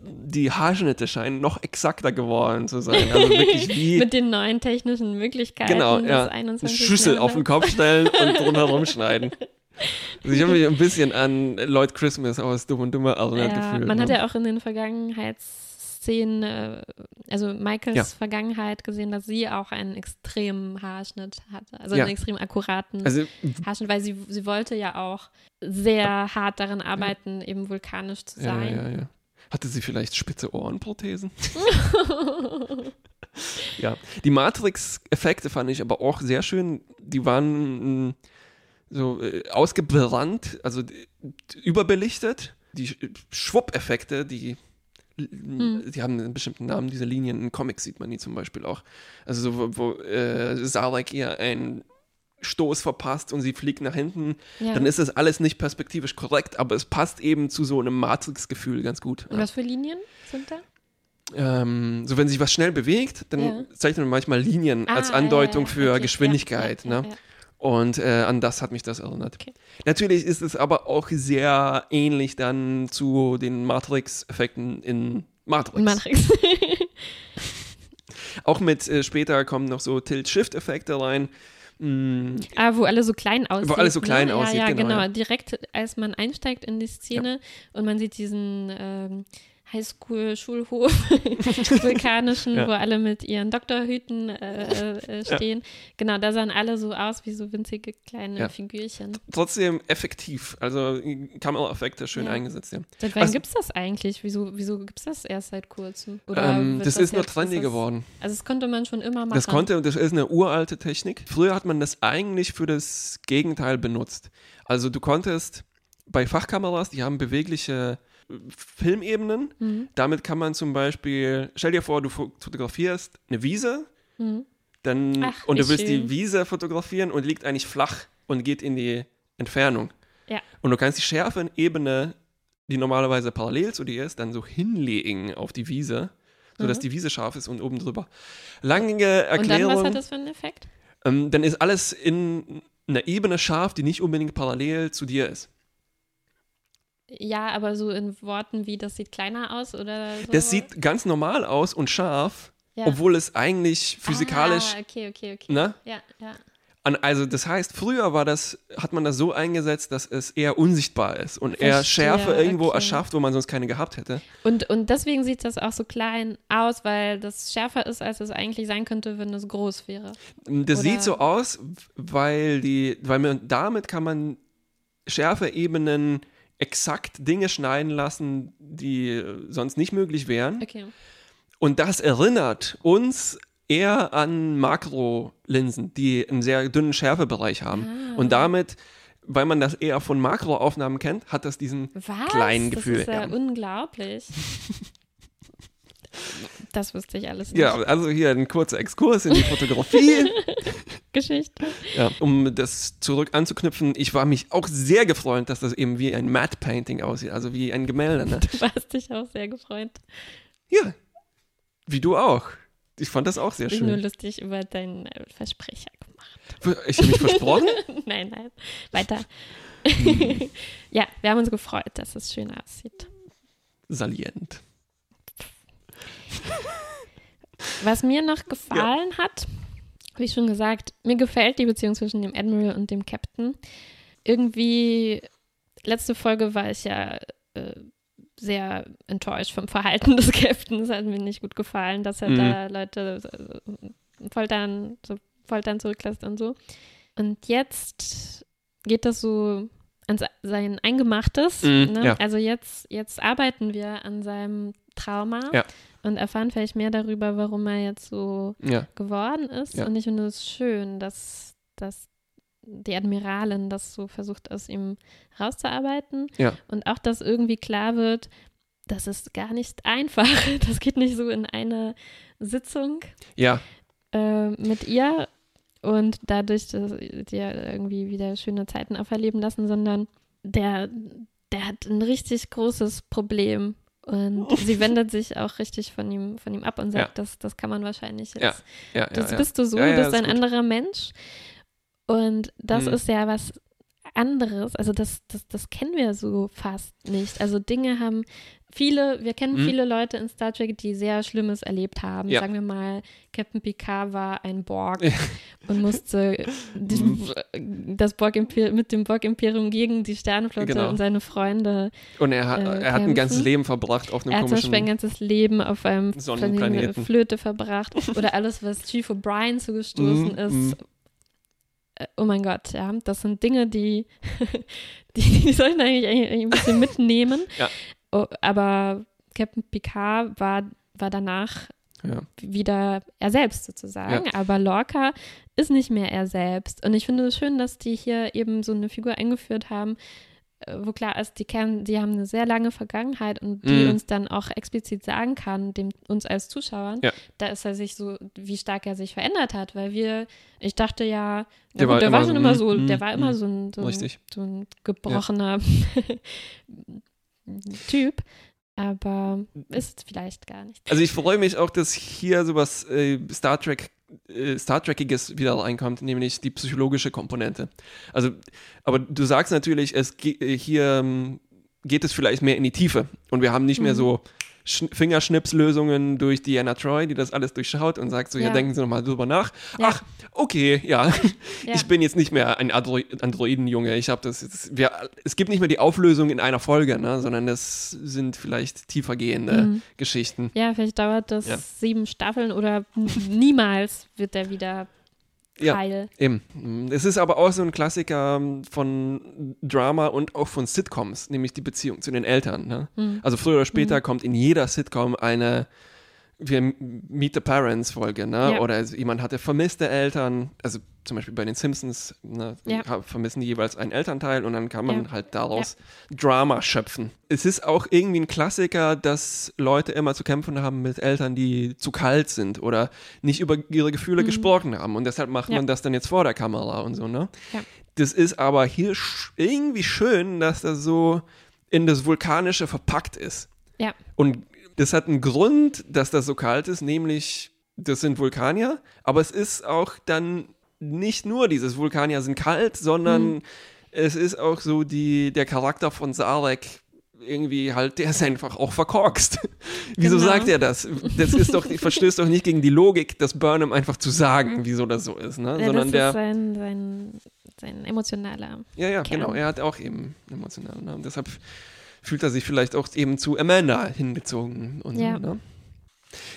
die Haarschnitte scheinen noch exakter geworden zu sein. Also wirklich wie. Mit den neuen technischen Möglichkeiten genau, ja. 21. Schüssel auf den Kopf stellen und drumherum schneiden. Also ich habe mich ein bisschen an Lloyd Christmas aus Dumm und Dummer erinnert ja, gefühlt. Man ne? hat ja auch in den Vergangenheitsszenen, äh, also Michaels Ja. Vergangenheit gesehen, dass sie auch einen extremen Haarschnitt hatte. Also Ja. einen extrem akkuraten Also Haarschnitt, weil sie, sie wollte ja auch sehr hart daran arbeiten, eben vulkanisch zu ja, sein. ja, ja. Hatte sie vielleicht spitze Ohrenprothesen? ja. Die Matrix-Effekte fand ich aber auch sehr schön. Die waren mh, so äh, ausgebrannt, also überbelichtet. Die Sch- Schwupp-Effekte, die, die haben einen bestimmten Namen, diese Linien. In Comics sieht man die zum Beispiel auch. Also so, wo, wo äh, Sarek ihr einen Stoß verpasst und sie fliegt nach hinten, Ja. dann ist das alles nicht perspektivisch korrekt, aber es passt eben zu so einem Matrix-Gefühl ganz gut. Und was für Linien sind da? Ähm, so wenn sich was schnell bewegt, dann Ja. zeichnet man manchmal Linien als Ah, Andeutung ja, ja, für Geschwindigkeit. ja, ja, ne? Ja, ja. Und äh, an das hat mich das erinnert. Okay. Natürlich ist es aber auch sehr ähnlich dann zu den Matrix-Effekten in Matrix. Matrix. Auch mit äh, später kommen noch so Tilt-Shift-Effekte rein. Mm, ah, wo alles so klein aussieht. alles so klein ne? aussieht, ja, ja, genau, genau. ja. Direkt, als man einsteigt in die Szene und man sieht diesen ähm, Highschool-Schulhof vulkanischen, Ja. wo alle mit ihren Doktorhüten äh, äh, stehen. Genau, da sahen alle so aus wie so winzige kleine Ja. Figürchen. trotzdem effektiv. Also äh, Kameraeffekte schön Ja. eingesetzt. Ja. Seit wann Also- gibt es das eigentlich? Wieso, wieso gibt es das erst seit kurzem? Ähm, wird das ist nur trendy das- geworden. Also das konnte man schon immer machen. Das konnte, das ist eine uralte Technik. Früher hat man das eigentlich für das Gegenteil benutzt. Also du konntest bei Fachkameras, die haben bewegliche äh, Filmebenen. Mhm. Damit kann man zum Beispiel, stell dir vor, du fo- fotografierst eine Wiese, Mhm. dann Ach, und du willst schön. die Wiese fotografieren und liegt eigentlich flach und geht in die Entfernung. Ja. Und du kannst die Schärfenebene, die normalerweise parallel zu dir ist, dann so hinlegen auf die Wiese, sodass Mhm. die Wiese scharf ist und oben drüber. Lange Und dann, Erklärung. was hat das für einen Effekt? Ähm, dann ist alles in einer Ebene scharf, die nicht unbedingt parallel zu dir ist. Ja, aber so in Worten wie, das sieht kleiner aus oder so. Das sieht ganz normal aus und scharf, ja. obwohl es eigentlich physikalisch, Ah, okay, okay, okay. ne? Ja, ja. Also das heißt, früher war das, hat man das so eingesetzt, dass es eher unsichtbar ist und eher Verstehe, Schärfe irgendwo okay. erschafft, wo man sonst keine gehabt hätte. Und, und deswegen sieht das auch so klein aus, weil das schärfer ist, als es eigentlich sein könnte, wenn es groß wäre. Das Oder- sieht so aus, weil die, weil man damit kann man Schärfeebenen exakt Dinge schneiden lassen, die äh, sonst nicht möglich wären. Okay. Und das erinnert uns eher an Makrolinsen, die einen sehr dünnen Schärfebereich haben. Ah. Und damit, weil man das eher von Makroaufnahmen kennt, hat das diesen Was? kleinen Gefühl. Das ist ja, ja. unglaublich. Das wusste ich alles nicht. ja, also hier ein kurzer Exkurs in die Fotografie. Geschichte. ja, um das zurück anzuknüpfen, ich war mich auch sehr gefreut, dass das eben wie ein Matte Painting aussieht, also wie ein Gemälde. Ne? Du hast dich auch sehr gefreut. Ja, wie du auch. Ich fand das auch sehr Ich bin nur schön. lustig über deinen äh, Versprecher gemacht. Ich habe mich versprochen. nein, nein. Weiter. Hm. ja, wir haben uns gefreut, dass es schön aussieht. Salient. Was mir noch gefallen hat, wie schon gesagt, mir gefällt die Beziehung zwischen dem Admiral und dem Captain. Irgendwie, letzte Folge war ich ja äh, sehr enttäuscht vom Verhalten des Captains. Hat mir nicht gut gefallen, dass er Mhm. da Leute äh, foltern, so foltern zurücklässt und so. Und jetzt geht das so an se- sein Eingemachtes. Mhm, ne? ja. Also jetzt, jetzt arbeiten wir an seinem Trauma Ja. Und erfahren vielleicht mehr darüber, warum er jetzt so Ja. geworden ist. Ja. Und ich finde es schön, dass, dass die Admiralin das so versucht, aus ihm rauszuarbeiten. Ja. Und auch, dass irgendwie klar wird, das ist gar nicht einfach. Das geht nicht so in einer Sitzung Ja, äh, mit ihr und dadurch dass dir irgendwie wieder schöne Zeiten auferleben lassen, sondern der, der hat ein richtig großes Problem. Und sie wendet sich auch richtig von ihm, von ihm ab und sagt, Ja. das, das kann man wahrscheinlich Ja, jetzt. ja, Das ja, ja. bist du so, du bist ist ein gut. anderer Mensch. Und das Mhm. ist ja was anderes. Also das, das, das kennen wir so fast nicht. Also Dinge haben viele, wir kennen mhm. viele Leute in Star Trek, die sehr Schlimmes erlebt haben. Ja. Sagen wir mal, Captain Picard war ein Borg ja. und musste mhm. das Borg mit dem Borg-Imperium gegen die Sternenflotte genau. und seine Freunde. Und er hat, äh, er hat ein ganzes Leben verbracht auf einem er komischen. Er hat ein ganzes Leben auf einem Flöte verbracht. Oder alles, was Chief O'Brien zugestoßen mhm. ist. Oh mein Gott, ja, das sind Dinge, die, die, die sollten eigentlich ein bisschen mitnehmen. ja. Oh, aber Captain Picard war, war danach ja. wieder er selbst sozusagen. Ja. Aber Lorca ist nicht mehr er selbst. Und ich finde es schön, dass die hier eben so eine Figur eingeführt haben, wo klar ist, die kennen, die haben eine sehr lange Vergangenheit und die mm. uns dann auch explizit sagen kann, dem, uns als Zuschauern, ja. da ist er sich so, wie stark er sich verändert hat, weil wir, ich dachte ja, der, gut, war, der war, schon immer so, mm, der war immer mm, so, ein, so, ein, so ein gebrochener Typ. Aber ist vielleicht gar nicht. Also ich freue mich auch, dass hier sowas äh, Star Trek Star Trekiges wieder reinkommt, nämlich die psychologische Komponente. Also, aber du sagst natürlich, es ge hier ähm, geht es vielleicht mehr in die Tiefe und wir haben nicht mhm. mehr so Fingerschnipslösungen durch Diana Troy, die das alles durchschaut und sagt so, ja, ja denken Sie nochmal drüber nach. Ja. Ach, okay, ja. ja. Ich bin jetzt nicht mehr ein Andro Androidenjunge. Ich habe das jetzt, wir, es gibt nicht mehr die Auflösung in einer Folge, ne, sondern das sind vielleicht tiefergehende mhm. Geschichten. Ja, vielleicht dauert das sieben Staffeln oder niemals wird der wieder Teil. Ja, eben. Es ist aber auch so ein Klassiker ähm, von Drama und auch von Sitcoms, nämlich die Beziehung zu den Eltern. Ne? Mhm. Also früher oder später mhm. kommt in jeder Sitcom eine wir Meet the Parents Folge, ne? Ja. Oder jemand hatte vermisste Eltern, also zum Beispiel bei den Simpsons ne, ja. vermissen die jeweils einen Elternteil und dann kann man ja. halt daraus Drama schöpfen. Es ist auch irgendwie ein Klassiker, dass Leute immer zu kämpfen haben mit Eltern, die zu kalt sind oder nicht über ihre Gefühle mhm. gesprochen haben und deshalb macht man das dann jetzt vor der Kamera und so, ne? Das ist aber hier irgendwie schön, dass das so in das Vulkanische verpackt ist. Ja. Und das hat einen Grund, dass das so kalt ist, nämlich das sind Vulkanier, aber es ist auch dann nicht nur dieses Vulkanier sind kalt, sondern mhm. es ist auch so die, der Charakter von Sarek irgendwie halt, der ist einfach auch verkorkst. wieso genau. sagt er das? Das ist doch, verstößt doch nicht gegen die Logik, das Burnham einfach zu sagen, wieso das so ist, ne? Ja, Sondern das der, ist sein, sein, sein emotionaler. Ja, ja, Kern. genau. Er hat auch eben emotionalen Namen. Deshalb fühlt er sich vielleicht auch eben zu Amanda hingezogen und ja. so, ne?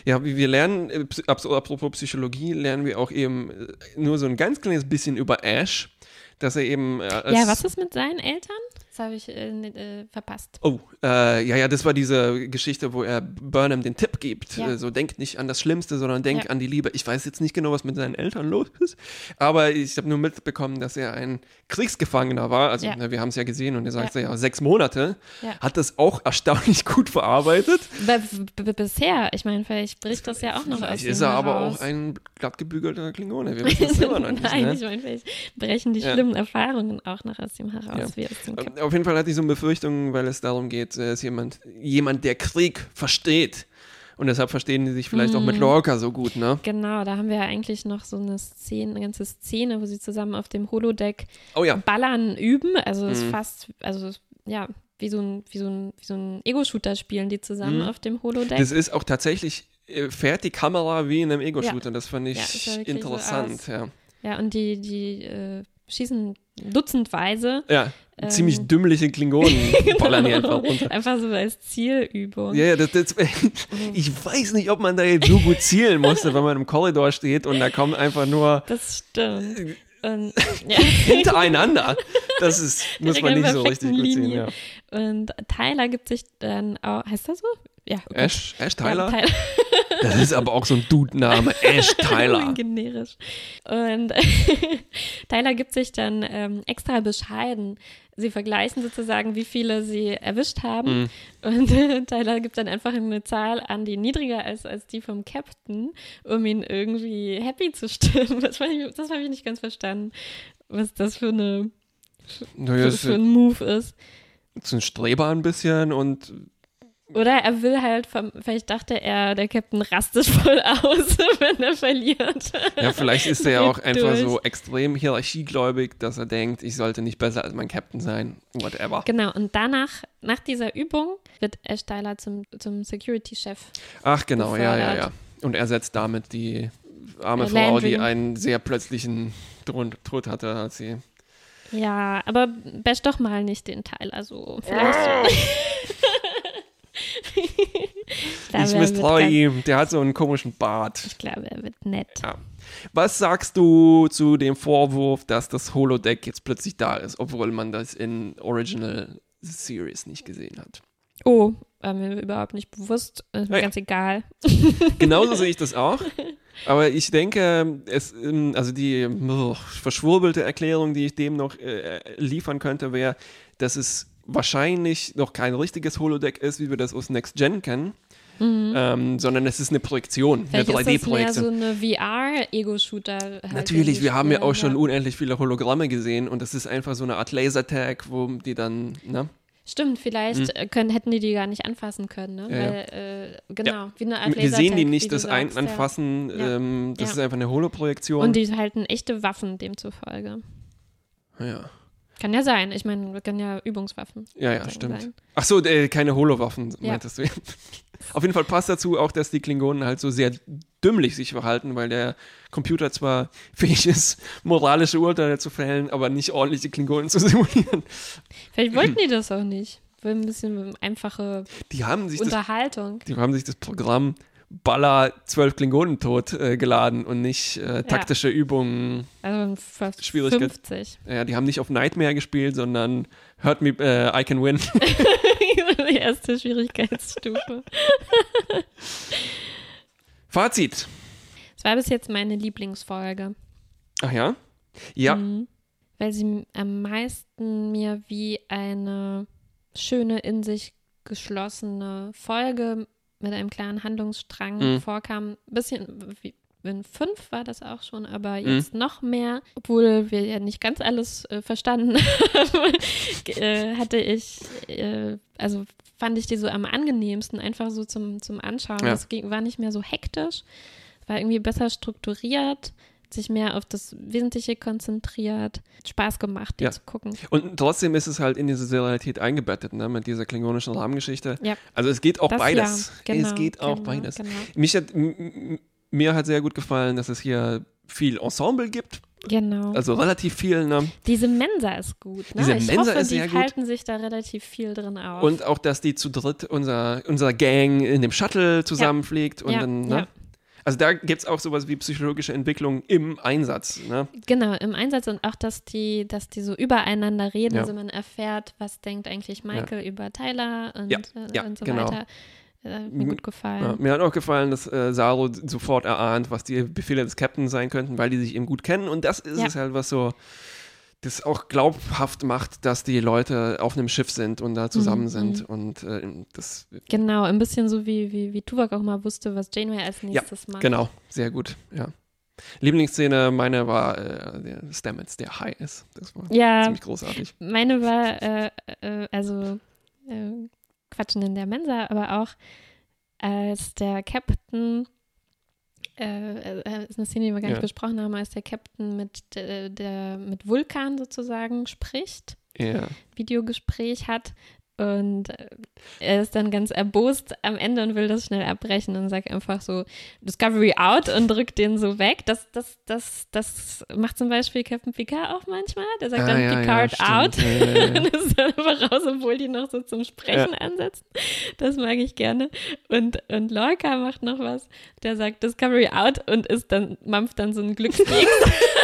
Ja, wie wir lernen, äh, apropos Psychologie, lernen wir auch eben äh, nur so ein ganz kleines bisschen über Ash, dass er eben. Äh, ja, was ist mit seinen Eltern? Das habe ich äh, äh, verpasst. Oh, äh, ja, ja, das war diese Geschichte, wo er Burnham den Tipp gibt. Ja. so, denkt nicht an das Schlimmste, sondern denkt ja. an die Liebe. Ich weiß jetzt nicht genau, was mit seinen Eltern los ist, aber ich habe nur mitbekommen, dass er ein Kriegsgefangener war. Also, ja. na, wir haben es ja gesehen und er sagt ja, sechs Monate. Hat das auch erstaunlich gut verarbeitet. bisher, ich meine, vielleicht bricht das ja auch noch vielleicht aus. ist er aber raus. auch ein glattgebügelter Klingone. Wir wissen es immer noch nicht. Nein, ne? ich meine, vielleicht brechen die schlimmen Erfahrungen auch noch aus ihm heraus, wie es zum Captain auf jeden Fall hatte ich so eine Befürchtung, weil es darum geht, er ist jemand, jemand, der Krieg versteht. Und deshalb verstehen die sich vielleicht mm. auch mit mhm. Lorca so gut, ne? Genau, da haben wir ja eigentlich noch so eine Szene, eine ganze Szene, wo sie zusammen auf dem Holodeck oh, ja. Ballern üben. Also es mm. ist mhm. fast, also ja, wie so ein, wie so ein, wie so ein Ego-Shooter spielen die zusammen mm. auf dem Holodeck. Das ist auch tatsächlich, äh, fährt die Kamera wie in einem Ego-Shooter. Ja. Das fand ich ja, interessant, so ja. Ja, und die, die äh, schießen dutzendweise. Ja, ähm, ziemlich dümmliche Klingonen ballern hier einfach runter. Einfach so als Zielübung. Ja, ja, das, das, ich weiß nicht, ob man da jetzt so gut zielen musste, wenn man im Korridor steht und da kommen einfach nur. Das stimmt. Und, ja. hintereinander. Das ist, muss man nicht so richtig gut ziehen. Ja. Und Tyler gibt sich dann auch, heißt das so? Ja. Okay. Ash, Ash Tyler? Ja, Tyler. Das ist aber auch so ein Dude-Name, Ash Tyler. Generisch. Und Tyler gibt sich dann ähm, extra bescheiden. Sie vergleichen sozusagen, wie viele sie erwischt haben. Mhm. Und äh, Tyler gibt dann einfach eine Zahl an, die niedriger ist als die vom Captain, um ihn irgendwie happy zu stimmen. Das habe ich, nicht ganz verstanden, was das für, eine, naja, für, ein Move ist. So ein Streber ein bisschen und Oder er will halt, vom, vielleicht dachte er, der Captain rastet voll aus, wenn er verliert. Ja, vielleicht ist er ja auch einfach so extrem hierarchiegläubig, dass er denkt, ich sollte nicht besser als mein Captain sein. Whatever. Genau, und danach, nach dieser Übung, wird Ash Tyler zum, zum Security-Chef. Ach, genau, befördert. ja, ja, ja. Und er setzt damit die arme Landry. Frau, die einen sehr plötzlichen Tod hatte, als sie. Ja, aber bash doch mal nicht den Teil. Also vielleicht. ich misstraue ihm. Der hat so einen komischen Bart. Ich glaube, er wird nett. Ja. Was sagst du zu dem Vorwurf, dass das Holodeck jetzt plötzlich da ist, obwohl man das in Original Series nicht gesehen hat? Oh, war mir überhaupt nicht bewusst. Ist mir ja. ganz egal. Genauso sehe ich das auch. Aber ich denke, es, ähm, also die oh, verschwurbelte Erklärung, die ich dem noch äh, liefern könnte, wäre, dass es wahrscheinlich noch kein richtiges Holodeck ist, wie wir das aus Next Gen kennen. Mhm. Ähm, sondern es ist eine Projektion, Vielleicht eine 3D-Projektion. so eine VR-Ego-Shooter. Halt Natürlich, wir haben ja auch schon unendlich viele Hologramme gesehen und das ist einfach so eine Art Lasertag, wo die dann, ne? Stimmt, vielleicht hm. können, hätten die die gar nicht anfassen können, ne? Ja, Weil, äh, genau, ja. wie eine Art Wir sehen die nicht, das sagst, Anfassen, ja. ähm, das ist einfach eine Holoprojektion. Und die halten echte Waffen demzufolge. Ja. Kann ja sein. Ich meine, wir können ja Übungswaffen. Ja, ja, stimmt. Sein. Ach so, äh, keine Holowaffen, meintest du. Auf jeden Fall passt dazu auch, dass die Klingonen halt so sehr dümmlich sich verhalten, weil der Computer zwar fähig ist, moralische Urteile zu fällen, aber nicht ordentlich die Klingonen zu simulieren. Vielleicht wollten die das auch nicht. Ein bisschen einfache die haben sich Unterhaltung. Das, die haben sich das Programm Baller zwölf Klingonen tot äh, geladen und nicht äh, taktische ja. Übungen. Also fast Schwierigkeit. 50. Ja, die haben nicht auf Nightmare gespielt, sondern Hurt Me, äh, I Can Win. die erste Schwierigkeitsstufe. Fazit. Es war bis jetzt meine Lieblingsfolge. Ach ja? Ja. Mhm. Weil sie am meisten mir wie eine schöne, in sich geschlossene Folge mit einem klaren Handlungsstrang mhm. vorkam. Ein bisschen wie in fünf war das auch schon, aber mhm. jetzt mhm. noch mehr, obwohl wir ja nicht ganz alles äh, verstanden haben, äh, hatte ich, äh, also fand ich die so am angenehmsten, einfach so zum, zum Anschauen. Ja. Das ging, war nicht mehr so hektisch, war irgendwie besser strukturiert sich mehr auf das Wesentliche konzentriert. Spaß gemacht, die ja. zu gucken. Und trotzdem ist es halt in diese Serialität eingebettet, ne, mit dieser klingonischen Rahmengeschichte. Ja. Also es geht auch das beides. Ja. Genau, es geht auch genau, beides. Genau. Mich hat, mir hat sehr gut gefallen, dass es hier viel Ensemble gibt. Genau. Also relativ viel. Ne? Diese Mensa ist gut. Ne? Diese ich Mensa hoffe, ist sehr die halten sich da relativ viel drin auf. Und auch, dass die zu dritt unser, unser Gang in dem Shuttle zusammenfliegt. Ja. Und ja. dann, ne? Also da gibt es auch sowas wie psychologische Entwicklung im Einsatz. Ne? Genau, im Einsatz und auch, dass die, dass die so übereinander reden, ja. also man erfährt, was denkt eigentlich Michael ja. über Tyler und, ja. Äh, und so genau. weiter. Äh, mir gut gefallen. mir hat auch gefallen, dass äh, Saro sofort erahnt, was die Befehle des Captains sein könnten, weil die sich eben gut kennen. Und das ist es halt, was so das auch glaubhaft macht, dass die Leute auf einem Schiff sind und da zusammen mhm. sind. Mhm. Und äh, das. Genau, ein bisschen so wie, wie, wie Tuvok auch mal wusste, was Janeway als nächstes ja, macht. Genau, sehr gut, ja. Lieblingsszene, meine war äh, der Stamets, der High ist. Das war ja, ziemlich großartig. Meine war, äh, äh, also äh, Quatschen in der Mensa, aber auch als der Captain äh, äh, ist eine Szene, die wir gar nicht besprochen haben, als der Captain mit, der, der mit Vulkan sozusagen spricht, ja. Videogespräch hat und äh, er ist dann ganz erbost am Ende und will das schnell abbrechen und sagt einfach so Discovery out und drückt den so weg. Das, das, das, das macht zum Beispiel Captain Picard auch manchmal. Der sagt ah, dann ja, Picard ja, out ja, und ist dann einfach raus, obwohl die noch so zum Sprechen ansetzen. Das mag ich gerne. Und, und Lorca macht noch was. Der sagt Discovery out und ist dann, mampft dann so ein Glückskeks.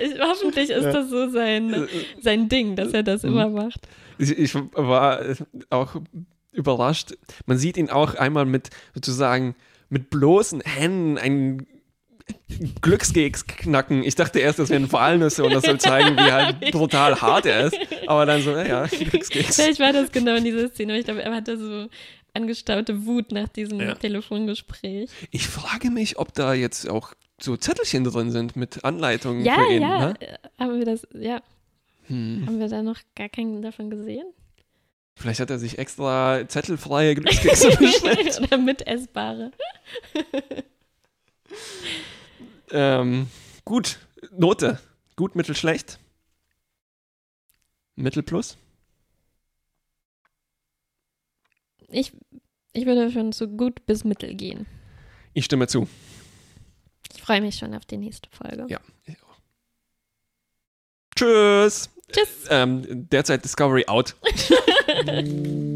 Ich, hoffentlich ist das so sein, sein Ding, dass er das mhm. immer macht. Ich, ich war auch überrascht. Man sieht ihn auch einmal mit sozusagen mit bloßen Händen einen Glückskeks knacken. Ich dachte erst, das wären Walnüsse und das soll zeigen, wie halt brutal hart er ist. Aber dann so, ja, Glückskeks. Vielleicht war das genau in dieser Szene. Ich glaube, er hatte so angestaute Wut nach diesem ja. Telefongespräch. Ich frage mich, ob da jetzt auch so Zettelchen drin sind mit Anleitungen ja, für ihn. Ja, ne? haben wir das, ja. Hm. Haben wir da noch gar keinen davon gesehen? Vielleicht hat er sich extra zettelfreie Glückskekse bestellt. Oder mitessbare. ähm, gut, Note. Gut, mittel, schlecht. Mittel plus. Ich, ich würde schon so gut bis mittel gehen. Ich stimme zu. Ich freue mich schon auf die nächste Folge. Ja, ich auch. Tschüss. Tschüss. Ähm, derzeit Discovery out.